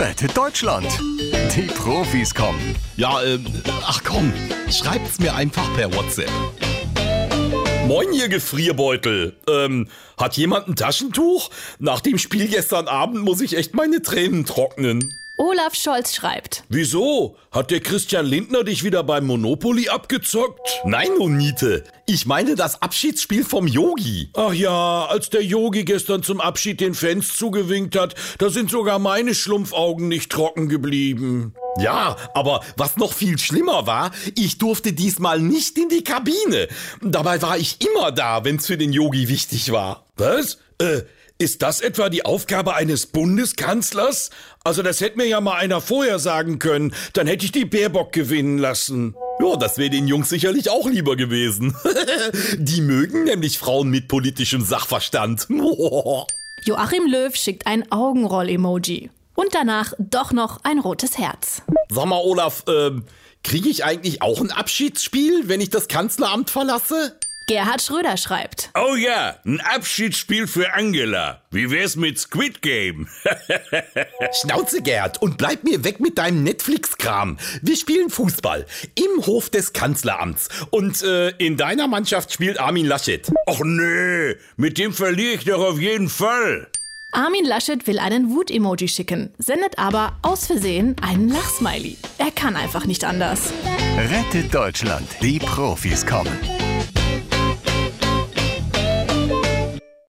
Rettet Deutschland. Die Profis kommen. Ja, ähm, ach komm, schreibt's mir einfach per WhatsApp. Moin, ihr Gefrierbeutel. Ähm, hat jemand ein Taschentuch? Nach dem Spiel gestern Abend muss ich echt meine Tränen trocknen. Olaf Scholz schreibt. Wieso? Hat der Christian Lindner dich wieder beim Monopoly abgezockt? Nein, Monite. Ich meine das Abschiedsspiel vom Yogi. Ach ja, als der Yogi gestern zum Abschied den Fans zugewinkt hat, da sind sogar meine Schlumpfaugen nicht trocken geblieben. Ja, aber was noch viel schlimmer war, ich durfte diesmal nicht in die Kabine. Dabei war ich immer da, wenn's für den Yogi wichtig war. Was? Äh, ist das etwa die Aufgabe eines Bundeskanzlers? Also das hätte mir ja mal einer vorher sagen können, dann hätte ich die Baerbock gewinnen lassen. Ja, das wäre den Jungs sicherlich auch lieber gewesen. die mögen nämlich Frauen mit politischem Sachverstand. Joachim Löw schickt ein Augenroll-Emoji. Und danach doch noch ein rotes Herz. Sag mal, Olaf, ähm, kriege ich eigentlich auch ein Abschiedsspiel, wenn ich das Kanzleramt verlasse? Gerhard Schröder schreibt. Oh ja, ein Abschiedsspiel für Angela. Wie wär's mit Squid Game? Schnauze, Gerd, und bleib mir weg mit deinem Netflix-Kram. Wir spielen Fußball im Hof des Kanzleramts. Und äh, in deiner Mannschaft spielt Armin Laschet. Och nee, mit dem verliere ich doch auf jeden Fall. Armin Laschet will einen Wut-Emoji schicken, sendet aber aus Versehen einen Lachsmiley. Er kann einfach nicht anders. Rettet Deutschland. Die Profis kommen.